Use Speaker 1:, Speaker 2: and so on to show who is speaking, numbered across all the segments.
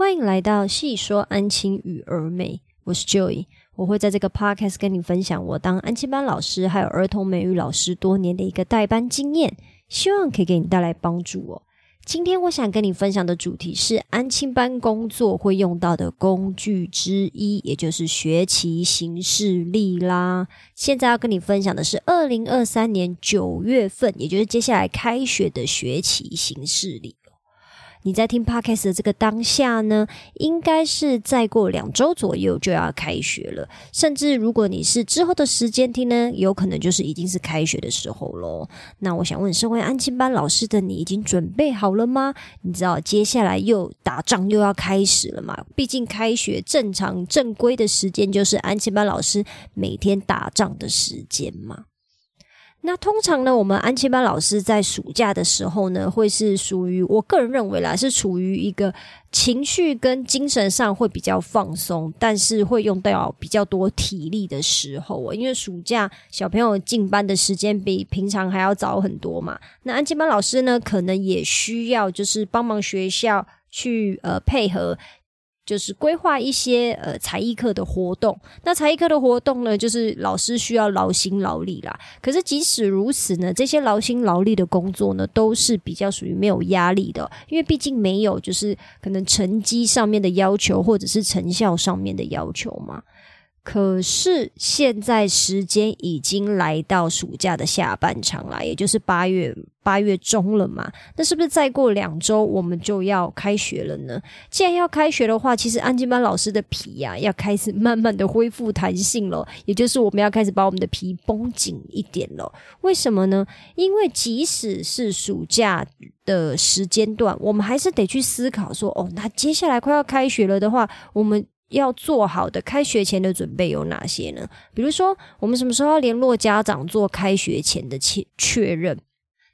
Speaker 1: 欢迎来到细说安亲与儿美，我是 Joy，我会在这个 podcast 跟你分享我当安亲班老师还有儿童美语老师多年的一个代班经验，希望可以给你带来帮助哦。今天我想跟你分享的主题是安亲班工作会用到的工具之一，也就是学期行事历啦。现在要跟你分享的是二零二三年九月份，也就是接下来开学的学期行事历。你在听 podcast 的这个当下呢，应该是再过两周左右就要开学了。甚至如果你是之后的时间听呢，有可能就是已经是开学的时候喽。那我想问，身为安亲班老师的你，已经准备好了吗？你知道接下来又打仗又要开始了嘛？毕竟开学正常正规的时间就是安亲班老师每天打仗的时间嘛。那通常呢，我们安亲班老师在暑假的时候呢，会是属于我个人认为啦，是处于一个情绪跟精神上会比较放松，但是会用到比较多体力的时候因为暑假小朋友进班的时间比平常还要早很多嘛。那安亲班老师呢，可能也需要就是帮忙学校去呃配合。就是规划一些呃才艺课的活动，那才艺课的活动呢，就是老师需要劳心劳力啦。可是即使如此呢，这些劳心劳力的工作呢，都是比较属于没有压力的，因为毕竟没有就是可能成绩上面的要求，或者是成效上面的要求嘛。可是现在时间已经来到暑假的下半场了，也就是八月八月中了嘛。那是不是再过两周我们就要开学了呢？既然要开学的话，其实安静班老师的皮呀要开始慢慢的恢复弹性了，也就是我们要开始把我们的皮绷紧一点了。为什么呢？因为即使是暑假的时间段，我们还是得去思考说，哦，那接下来快要开学了的话，我们。要做好的开学前的准备有哪些呢？比如说，我们什么时候要联络家长做开学前的确确认？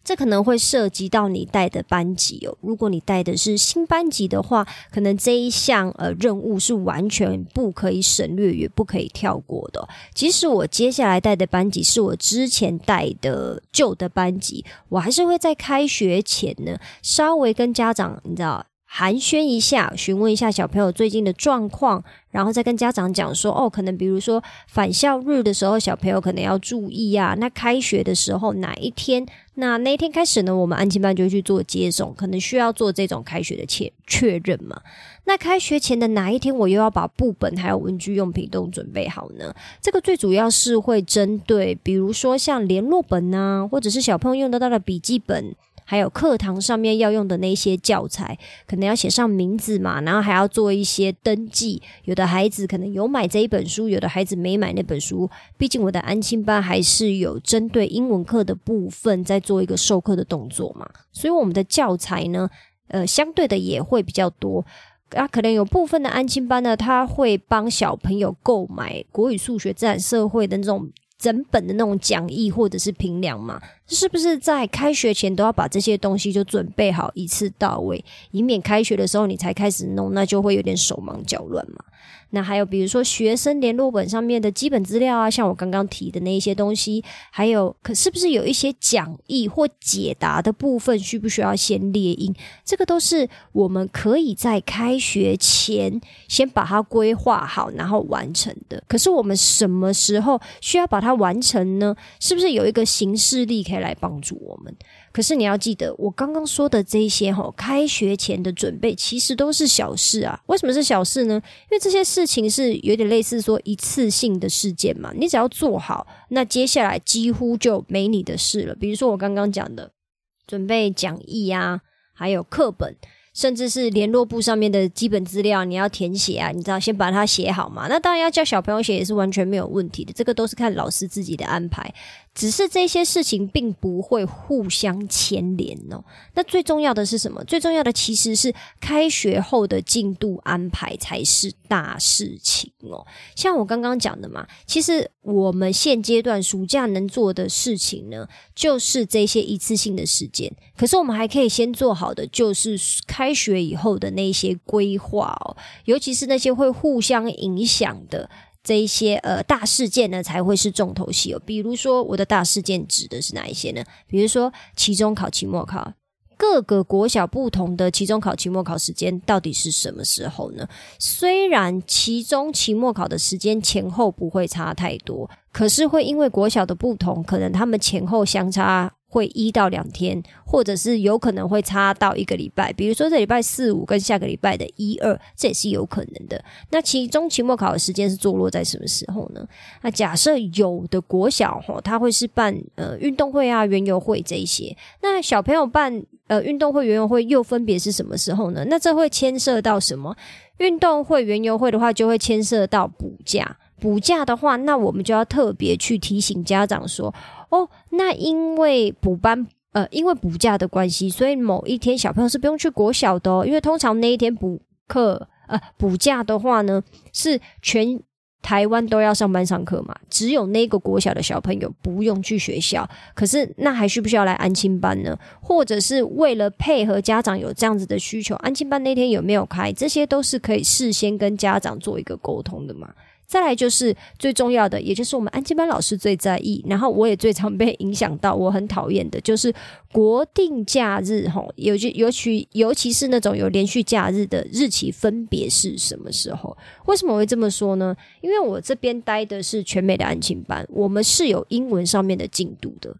Speaker 1: 这可能会涉及到你带的班级哦。如果你带的是新班级的话，可能这一项呃任务是完全不可以省略也不可以跳过的。即使我接下来带的班级是我之前带的旧的班级，我还是会在开学前呢稍微跟家长，你知道。寒暄一下，询问一下小朋友最近的状况，然后再跟家长讲说：哦，可能比如说返校日的时候，小朋友可能要注意啊。那开学的时候哪一天？那那一天开始呢？我们安亲班就去做接送，可能需要做这种开学的确确认嘛。那开学前的哪一天，我又要把部本还有文具用品都准备好呢？这个最主要是会针对，比如说像联络本啊，或者是小朋友用得到的笔记本。还有课堂上面要用的那些教材，可能要写上名字嘛，然后还要做一些登记。有的孩子可能有买这一本书，有的孩子没买那本书。毕竟我的安亲班还是有针对英文课的部分在做一个授课的动作嘛，所以我们的教材呢，呃，相对的也会比较多。啊，可能有部分的安亲班呢，他会帮小朋友购买国语、数学、自然、社会的那种。整本的那种讲义或者是评量嘛，是不是在开学前都要把这些东西就准备好一次到位，以免开学的时候你才开始弄，那就会有点手忙脚乱嘛。那还有比如说学生联络本上面的基本资料啊，像我刚刚提的那一些东西，还有可是不是有一些讲义或解答的部分，需不需要先列印？这个都是我们可以在开学前先把它规划好，然后完成的。可是我们什么时候需要把它完成呢？是不是有一个形式力可来帮助我们？可是你要记得，我刚刚说的这些哈，开学前的准备其实都是小事啊。为什么是小事呢？因为这些事情是有点类似说一次性的事件嘛。你只要做好，那接下来几乎就没你的事了。比如说我刚刚讲的，准备讲义啊，还有课本。甚至是联络簿上面的基本资料，你要填写啊，你知道，先把它写好嘛。那当然要叫小朋友写也是完全没有问题的，这个都是看老师自己的安排。只是这些事情并不会互相牵连哦。那最重要的是什么？最重要的其实是开学后的进度安排才是大事情哦。像我刚刚讲的嘛，其实我们现阶段暑假能做的事情呢，就是这些一次性的事件。可是我们还可以先做好的，就是开学以后的那些规划哦，尤其是那些会互相影响的。这一些呃大事件呢，才会是重头戏哦。比如说，我的大事件指的是哪一些呢？比如说期中考、期末考、各个国小不同的期中考、期末考时间到底是什么时候呢？虽然期中、期末考的时间前后不会差太多，可是会因为国小的不同，可能他们前后相差。会一到两天，或者是有可能会差到一个礼拜。比如说这礼拜四五跟下个礼拜的一二，这也是有可能的。那其中、期末考的时间是坐落在什么时候呢？那假设有的国小吼，他会是办呃运动会啊、园游会这一些。那小朋友办呃运动会、园游会又分别是什么时候呢？那这会牵涉到什么？运动会、园游会的话，就会牵涉到补假。补假的话，那我们就要特别去提醒家长说。哦，那因为补班呃，因为补假的关系，所以某一天小朋友是不用去国小的。因为通常那一天补课呃补假的话呢，是全台湾都要上班上课嘛，只有那个国小的小朋友不用去学校。可是那还需不需要来安亲班呢？或者是为了配合家长有这样子的需求，安亲班那天有没有开？这些都是可以事先跟家长做一个沟通的嘛。再来就是最重要的，也就是我们安吉班老师最在意，然后我也最常被影响到，我很讨厌的，就是国定假日吼，尤其尤其尤其是那种有连续假日的日期分别是什么时候？为什么会这么说呢？因为我这边待的是全美的安庆班，我们是有英文上面的进度的，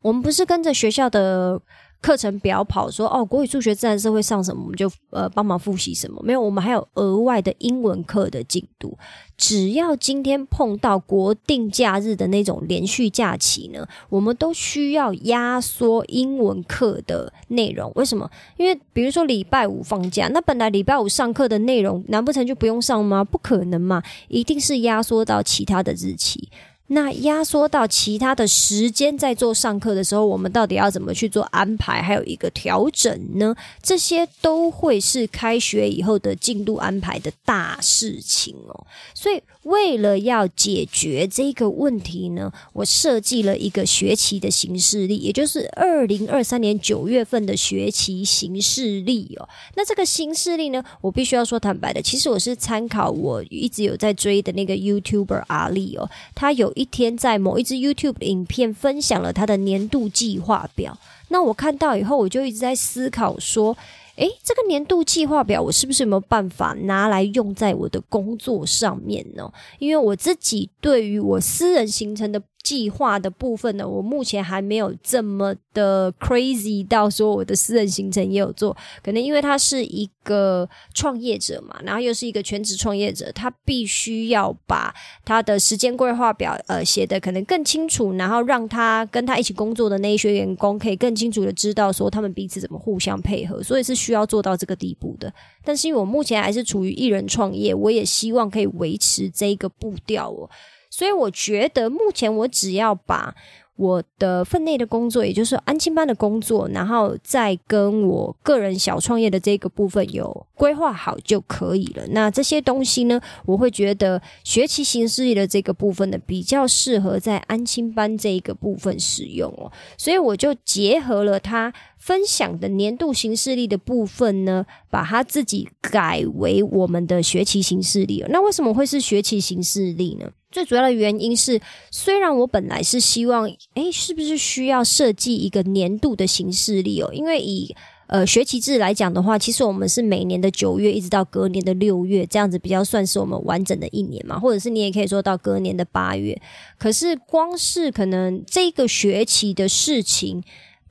Speaker 1: 我们不是跟着学校的。课程表跑说哦，国语、数学、自然、社会上什么，我们就呃帮忙复习什么。没有，我们还有额外的英文课的进度。只要今天碰到国定假日的那种连续假期呢，我们都需要压缩英文课的内容。为什么？因为比如说礼拜五放假，那本来礼拜五上课的内容，难不成就不用上吗？不可能嘛，一定是压缩到其他的日期。那压缩到其他的时间，在做上课的时候，我们到底要怎么去做安排？还有一个调整呢？这些都会是开学以后的进度安排的大事情哦。所以，为了要解决这个问题呢，我设计了一个学期的形式历，也就是二零二三年九月份的学期形式历哦。那这个形式历呢，我必须要说坦白的，其实我是参考我一直有在追的那个 YouTuber 阿丽哦，他有。一天在某一支 YouTube 影片分享了他的年度计划表，那我看到以后，我就一直在思考说，诶，这个年度计划表我是不是有没有办法拿来用在我的工作上面呢？因为我自己对于我私人形成的。计划的部分呢，我目前还没有这么的 crazy 到说我的私人行程也有做，可能因为他是一个创业者嘛，然后又是一个全职创业者，他必须要把他的时间规划表呃写的可能更清楚，然后让他跟他一起工作的那一些员工可以更清楚的知道说他们彼此怎么互相配合，所以是需要做到这个地步的。但是因为我目前还是处于一人创业，我也希望可以维持这个步调哦。所以我觉得，目前我只要把。我的分内的工作，也就是安亲班的工作，然后再跟我个人小创业的这个部分有规划好就可以了。那这些东西呢，我会觉得学习形式的这个部分呢，比较适合在安亲班这一个部分使用哦。所以我就结合了它分享的年度形式力的部分呢，把它自己改为我们的学期形式力。那为什么会是学期形式力呢？最主要的原因是，虽然我本来是希望，诶，是不是需要设计一个年度的形式力哦？因为以呃学期制来讲的话，其实我们是每年的九月一直到隔年的六月，这样子比较算是我们完整的一年嘛，或者是你也可以说到隔年的八月。可是光是可能这个学期的事情，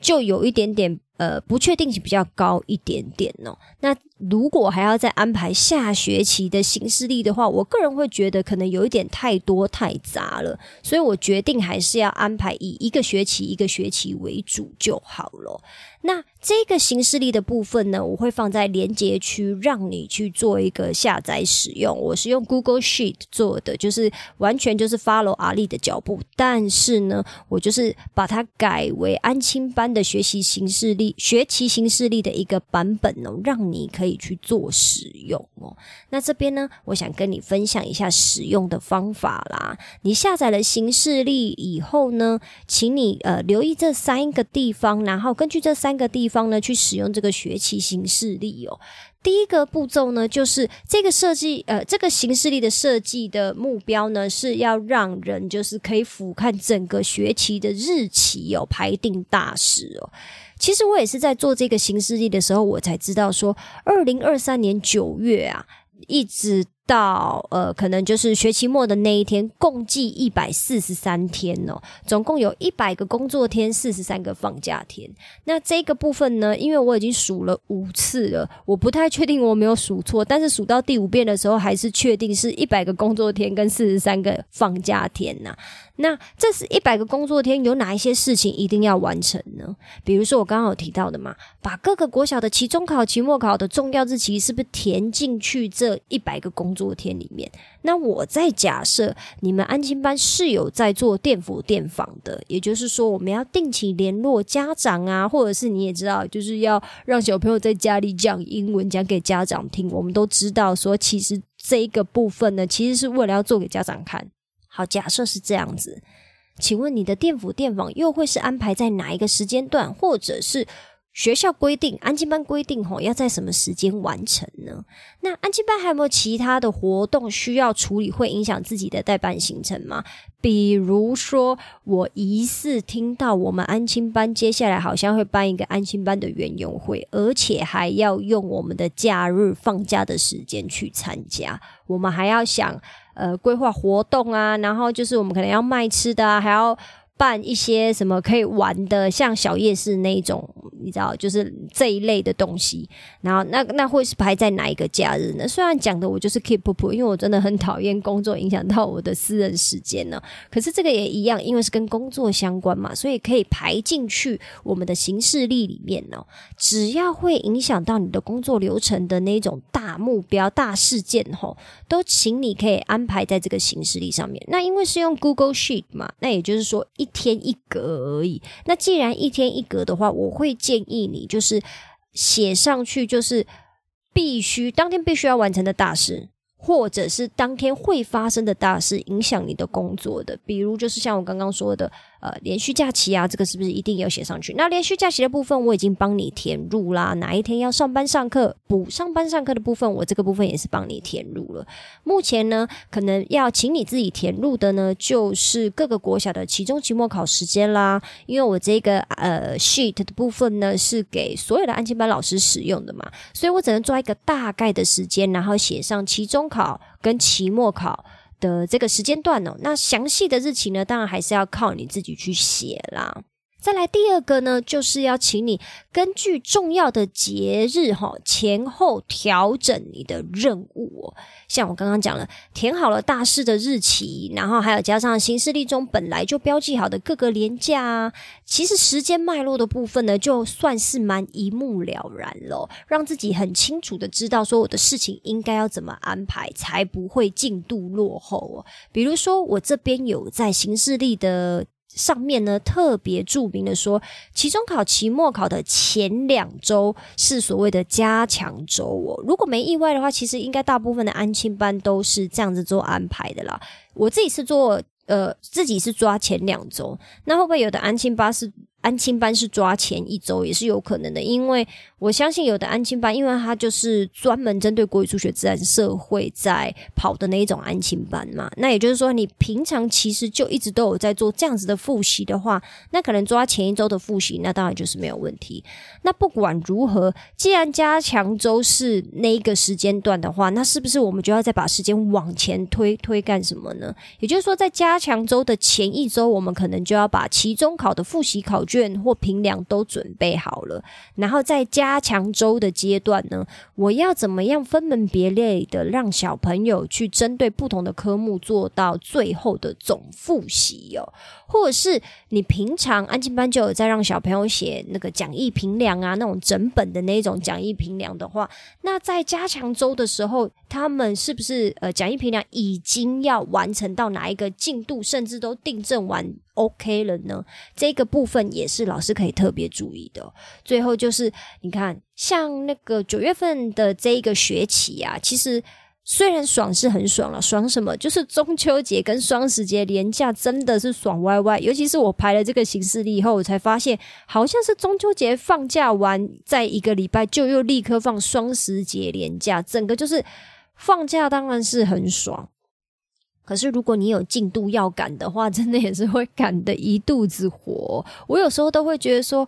Speaker 1: 就有一点点呃不确定性比较高一点点哦。那如果还要再安排下学期的形式力的话，我个人会觉得可能有一点太多太杂了，所以我决定还是要安排以一个学期一个学期为主就好了。那这个形式力的部分呢，我会放在连接区，让你去做一个下载使用。我是用 Google Sheet 做的，就是完全就是 follow 阿丽的脚步，但是呢，我就是把它改为安亲班的学习形式力、学习形式力的一个版本哦，让你可以去做使用哦。那这边呢，我想跟你分享一下使用的方法啦。你下载了形式力以后呢，请你呃留意这三个地方，然后根据这三。个地方呢，去使用这个学期形式力哦。第一个步骤呢，就是这个设计，呃，这个形式力的设计的目标呢，是要让人就是可以俯瞰整个学期的日期哦，排定大事哦。其实我也是在做这个行事历的时候，我才知道说，二零二三年九月啊，一直。到呃，可能就是学期末的那一天，共计一百四十三天哦，总共有一百个工作天，四十三个放假天。那这个部分呢，因为我已经数了五次了，我不太确定我没有数错，但是数到第五遍的时候，还是确定是一百个工作天跟四十三个放假天呐。那这是一百个工作天，有哪一些事情一定要完成呢？比如说我刚刚有提到的嘛，把各个国小的期中考、期末考的重要日期是不是填进去这一百个工作天里面？那我在假设你们安亲班是有在做电辅电访的，也就是说我们要定期联络家长啊，或者是你也知道，就是要让小朋友在家里讲英文讲给家长听。我们都知道说，其实这一个部分呢，其实是为了要做给家长看。好，假设是这样子，请问你的电辅电访又会是安排在哪一个时间段，或者是学校规定安静班规定吼要在什么时间完成呢？那安静班还有没有其他的活动需要处理，会影响自己的代办行程吗？比如说，我疑似听到我们安亲班接下来好像会办一个安亲班的园游会，而且还要用我们的假日放假的时间去参加，我们还要想。呃，规划活动啊，然后就是我们可能要卖吃的啊，还要。办一些什么可以玩的，像小夜市那一种，你知道，就是这一类的东西。然后那那会是排在哪一个假日呢？虽然讲的我就是 keep up，因为我真的很讨厌工作影响到我的私人时间呢。可是这个也一样，因为是跟工作相关嘛，所以可以排进去我们的行事历里面呢。只要会影响到你的工作流程的那种大目标、大事件吼，都请你可以安排在这个行事历上面。那因为是用 Google Sheet 嘛，那也就是说。一天一格而已。那既然一天一格的话，我会建议你就是写上去，就是必须当天必须要完成的大事，或者是当天会发生的大事，影响你的工作的。比如就是像我刚刚说的。呃，连续假期啊，这个是不是一定要写上去？那连续假期的部分我已经帮你填入啦。哪一天要上班上课，补上班上课的部分，我这个部分也是帮你填入了。目前呢，可能要请你自己填入的呢，就是各个国小的期中、期末考时间啦。因为我这个呃 sheet 的部分呢，是给所有的安亲班老师使用的嘛，所以我只能抓一个大概的时间，然后写上期中考跟期末考。的这个时间段哦，那详细的日期呢，当然还是要靠你自己去写啦。再来第二个呢，就是要请你根据重要的节日哈前后调整你的任务。像我刚刚讲了，填好了大事的日期，然后还有加上行事历中本来就标记好的各个年假啊，其实时间脉络的部分呢，就算是蛮一目了然了，让自己很清楚的知道说我的事情应该要怎么安排，才不会进度落后哦。比如说我这边有在行事历的。上面呢特别注明的说，期中考、期末考的前两周是所谓的加强周哦。如果没意外的话，其实应该大部分的安亲班都是这样子做安排的啦。我自己是做，呃，自己是抓前两周，那会不会有的安亲班是？安亲班是抓前一周也是有可能的，因为我相信有的安亲班，因为它就是专门针对国语、数学、自然、社会在跑的那一种安亲班嘛。那也就是说，你平常其实就一直都有在做这样子的复习的话，那可能抓前一周的复习，那当然就是没有问题。那不管如何，既然加强周是那一个时间段的话，那是不是我们就要再把时间往前推推干什么呢？也就是说，在加强周的前一周，我们可能就要把期中考的复习考。卷或平量都准备好了，然后在加强周的阶段呢，我要怎么样分门别类的让小朋友去针对不同的科目做到最后的总复习哦？或者是你平常安静班就有在让小朋友写那个讲义评量啊，那种整本的那种讲义评量的话，那在加强周的时候，他们是不是呃讲义评量已经要完成到哪一个进度，甚至都订正完？OK 了呢，这个部分也是老师可以特别注意的。最后就是，你看，像那个九月份的这一个学期啊，其实虽然爽是很爽了，爽什么？就是中秋节跟双十节连假真的是爽歪歪。尤其是我排了这个行事历以后，我才发现，好像是中秋节放假完，在一个礼拜就又立刻放双十节连假，整个就是放假当然是很爽。可是，如果你有进度要赶的话，真的也是会赶的一肚子火。我有时候都会觉得说，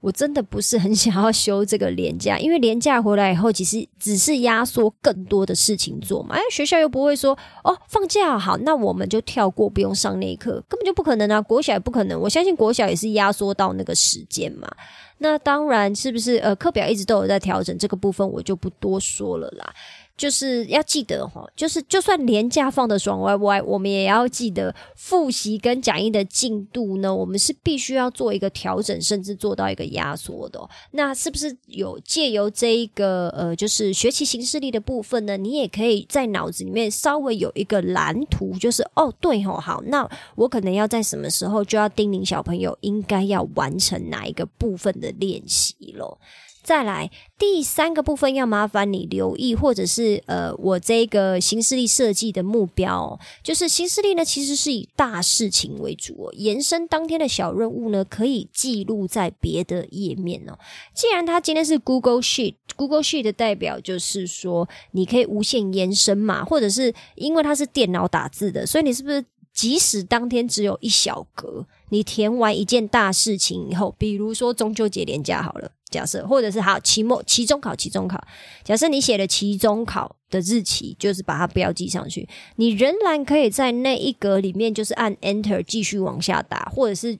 Speaker 1: 我真的不是很想要休这个年假，因为年假回来以后，其实只是压缩更多的事情做嘛。哎，学校又不会说哦，放假好，那我们就跳过，不用上那一课，根本就不可能啊。国小也不可能，我相信国小也是压缩到那个时间嘛。那当然是不是呃，课表一直都有在调整，这个部分我就不多说了啦。就是要记得哈，就是就算年假放的爽歪歪，我们也要记得复习跟讲义的进度呢。我们是必须要做一个调整，甚至做到一个压缩的。那是不是有借由这一个呃，就是学习形式力的部分呢？你也可以在脑子里面稍微有一个蓝图，就是哦，对哦，好，那我可能要在什么时候就要叮咛小朋友应该要完成哪一个部分的练习咯。再来第三个部分，要麻烦你留意，或者是呃，我这个新势力设计的目标，就是新势力呢，其实是以大事情为主哦，延伸当天的小任务呢，可以记录在别的页面哦。既然它今天是 Google Sheet，Google Sheet 的代表就是说，你可以无限延伸嘛，或者是因为它是电脑打字的，所以你是不是即使当天只有一小格，你填完一件大事情以后，比如说中秋节连假好了。假设，或者是好期末、期中考、期中考。假设你写了期中考的日期，就是把它标记上去，你仍然可以在那一格里面，就是按 Enter 继续往下打，或者是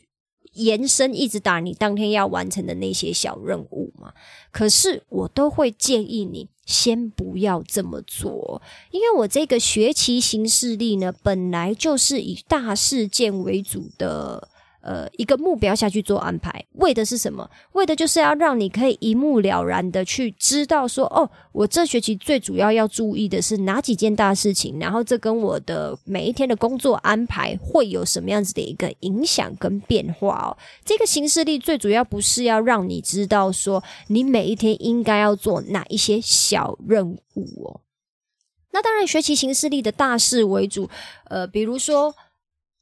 Speaker 1: 延伸一直打你当天要完成的那些小任务嘛。可是我都会建议你先不要这么做，因为我这个学习形式力呢，本来就是以大事件为主的。呃，一个目标下去做安排，为的是什么？为的就是要让你可以一目了然的去知道说，哦，我这学期最主要要注意的是哪几件大事情，然后这跟我的每一天的工作安排会有什么样子的一个影响跟变化哦。这个形式力最主要不是要让你知道说，你每一天应该要做哪一些小任务哦。那当然，学习形式力的大事为主，呃，比如说。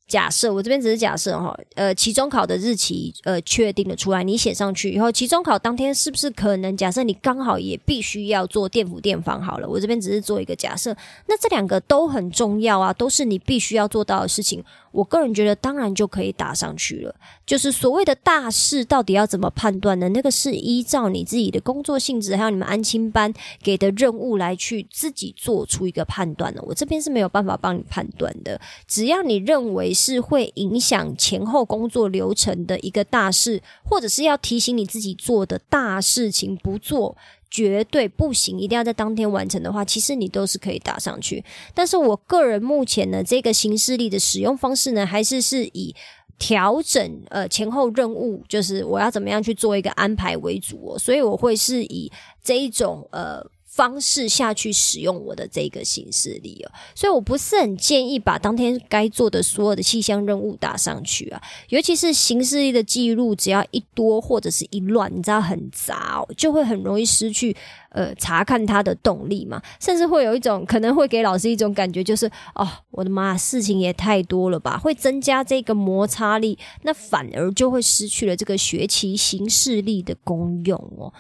Speaker 1: 假设我这边只是假设哈，呃，期中考的日期呃确定了出来，你写上去以后，期中考当天是不是可能？假设你刚好也必须要做电辅电访好了，我这边只是做一个假设，那这两个都很重要啊，都是你必须要做到的事情。我个人觉得，当然就可以打上去了。就是所谓的大事，到底要怎么判断呢？那个是依照你自己的工作性质，还有你们安亲班给的任务来去自己做出一个判断的。我这边是没有办法帮你判断的。只要你认为是会影响前后工作流程的一个大事，或者是要提醒你自己做的大事情不做。绝对不行，一定要在当天完成的话，其实你都是可以打上去。但是我个人目前呢，这个形式力的使用方式呢，还是是以调整呃前后任务，就是我要怎么样去做一个安排为主哦。所以我会是以这一种呃。方式下去使用我的这个形式力哦，所以我不是很建议把当天该做的所有的气象任务打上去啊，尤其是形式力的记录，只要一多或者是一乱，你知道很杂哦，就会很容易失去呃查看它的动力嘛，甚至会有一种可能会给老师一种感觉，就是哦，我的妈，事情也太多了吧，会增加这个摩擦力，那反而就会失去了这个学习形式力的功用哦。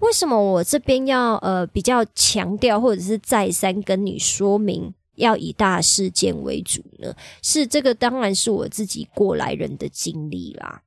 Speaker 1: 为什么我这边要呃比较强调，或者是再三跟你说明，要以大事件为主呢？是这个，当然是我自己过来人的经历啦。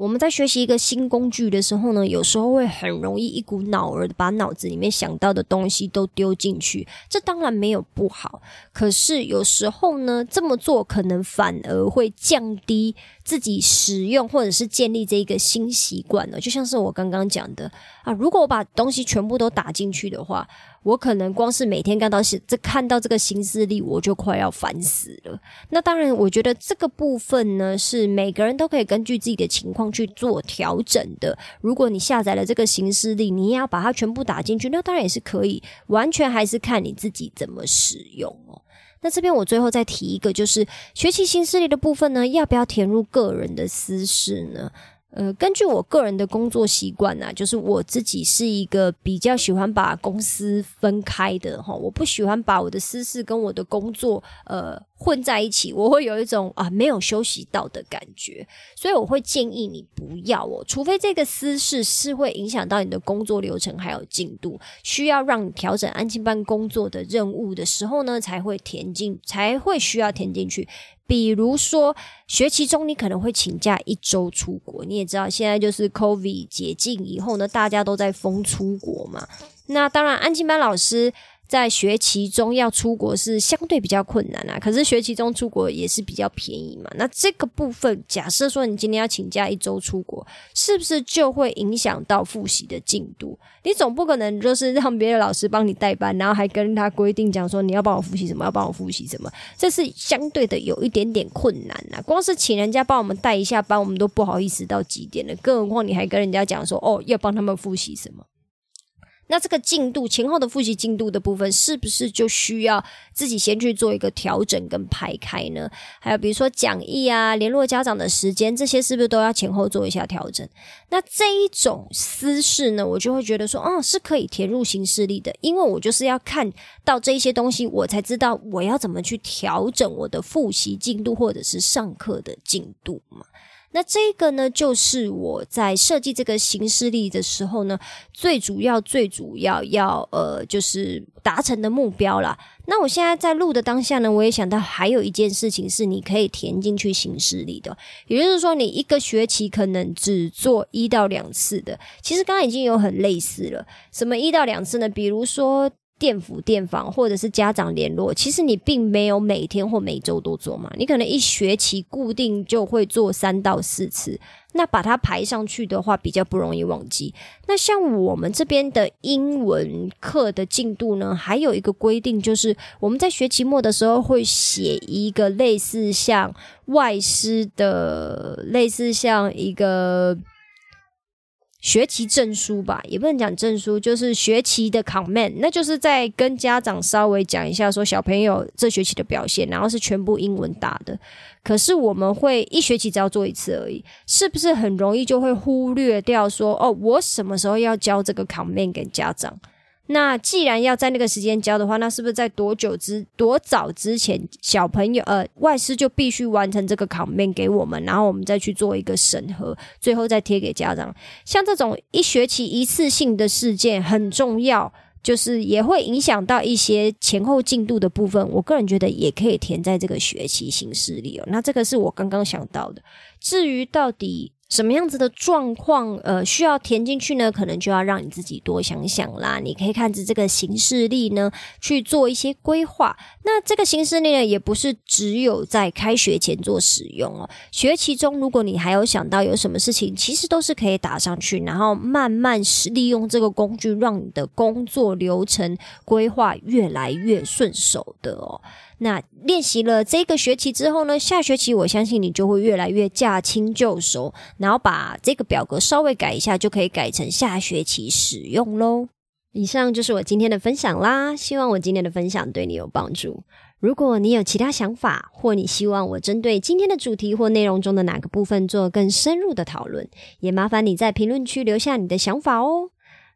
Speaker 1: 我们在学习一个新工具的时候呢，有时候会很容易一股脑儿的把脑子里面想到的东西都丢进去，这当然没有不好。可是有时候呢，这么做可能反而会降低自己使用或者是建立这一个新习惯了。就像是我刚刚讲的啊，如果我把东西全部都打进去的话。我可能光是每天看到这看到这个新势力，我就快要烦死了。那当然，我觉得这个部分呢，是每个人都可以根据自己的情况去做调整的。如果你下载了这个新势力，你也要把它全部打进去，那当然也是可以，完全还是看你自己怎么使用哦。那这边我最后再提一个，就是学习新势力的部分呢，要不要填入个人的私事呢？呃，根据我个人的工作习惯呢，就是我自己是一个比较喜欢把公司分开的哈，我不喜欢把我的私事跟我的工作呃混在一起，我会有一种啊没有休息到的感觉，所以我会建议你不要哦，除非这个私事是会影响到你的工作流程还有进度，需要让你调整安静班工作的任务的时候呢，才会填进，才会需要填进去。比如说学期中你可能会请假一周出国，你也知道现在就是 COVID 解禁以后呢，大家都在封出国嘛，那当然安静班老师。在学期中要出国是相对比较困难啊，可是学期中出国也是比较便宜嘛。那这个部分，假设说你今天要请假一周出国，是不是就会影响到复习的进度？你总不可能就是让别的老师帮你代班，然后还跟他规定讲说你要帮我复习什么，要帮我复习什么，这是相对的有一点点困难啊。光是请人家帮我们带一下班，我们都不好意思到极点了，更何况你还跟人家讲说哦要帮他们复习什么。那这个进度前后的复习进度的部分，是不是就需要自己先去做一个调整跟排开呢？还有比如说讲义啊、联络家长的时间，这些是不是都要前后做一下调整？那这一种私事呢，我就会觉得说，哦，是可以填入行事历的，因为我就是要看到这些东西，我才知道我要怎么去调整我的复习进度或者是上课的进度嘛。那这个呢，就是我在设计这个形式力的时候呢，最主要、最主要要呃，就是达成的目标啦。那我现在在录的当下呢，我也想到还有一件事情是你可以填进去形式力的，也就是说，你一个学期可能只做一到两次的。其实刚刚已经有很类似了，什么一到两次呢？比如说。电辅电访或者是家长联络，其实你并没有每天或每周都做嘛，你可能一学期固定就会做三到四次，那把它排上去的话，比较不容易忘记。那像我们这边的英文课的进度呢，还有一个规定，就是我们在学期末的时候会写一个类似像外师的，类似像一个。学期证书吧，也不能讲证书，就是学期的 comment，那就是在跟家长稍微讲一下，说小朋友这学期的表现，然后是全部英文打的。可是我们会一学期只要做一次而已，是不是很容易就会忽略掉说，哦，我什么时候要交这个 comment 给家长？那既然要在那个时间交的话，那是不是在多久之多早之前，小朋友呃外师就必须完成这个考面给我们，然后我们再去做一个审核，最后再贴给家长。像这种一学期一次性的事件很重要，就是也会影响到一些前后进度的部分。我个人觉得也可以填在这个学期形式里哦。那这个是我刚刚想到的。至于到底。什么样子的状况，呃，需要填进去呢？可能就要让你自己多想想啦。你可以看着这个形式力呢，去做一些规划。那这个形式力呢，也不是只有在开学前做使用哦。学期中，如果你还有想到有什么事情，其实都是可以打上去，然后慢慢利用这个工具，让你的工作流程规划越来越顺手的哦。那练习了这个学期之后呢，下学期我相信你就会越来越驾轻就熟，然后把这个表格稍微改一下，就可以改成下学期使用喽。以上就是我今天的分享啦，希望我今天的分享对你有帮助。如果你有其他想法，或你希望我针对今天的主题或内容中的哪个部分做更深入的讨论，也麻烦你在评论区留下你的想法哦。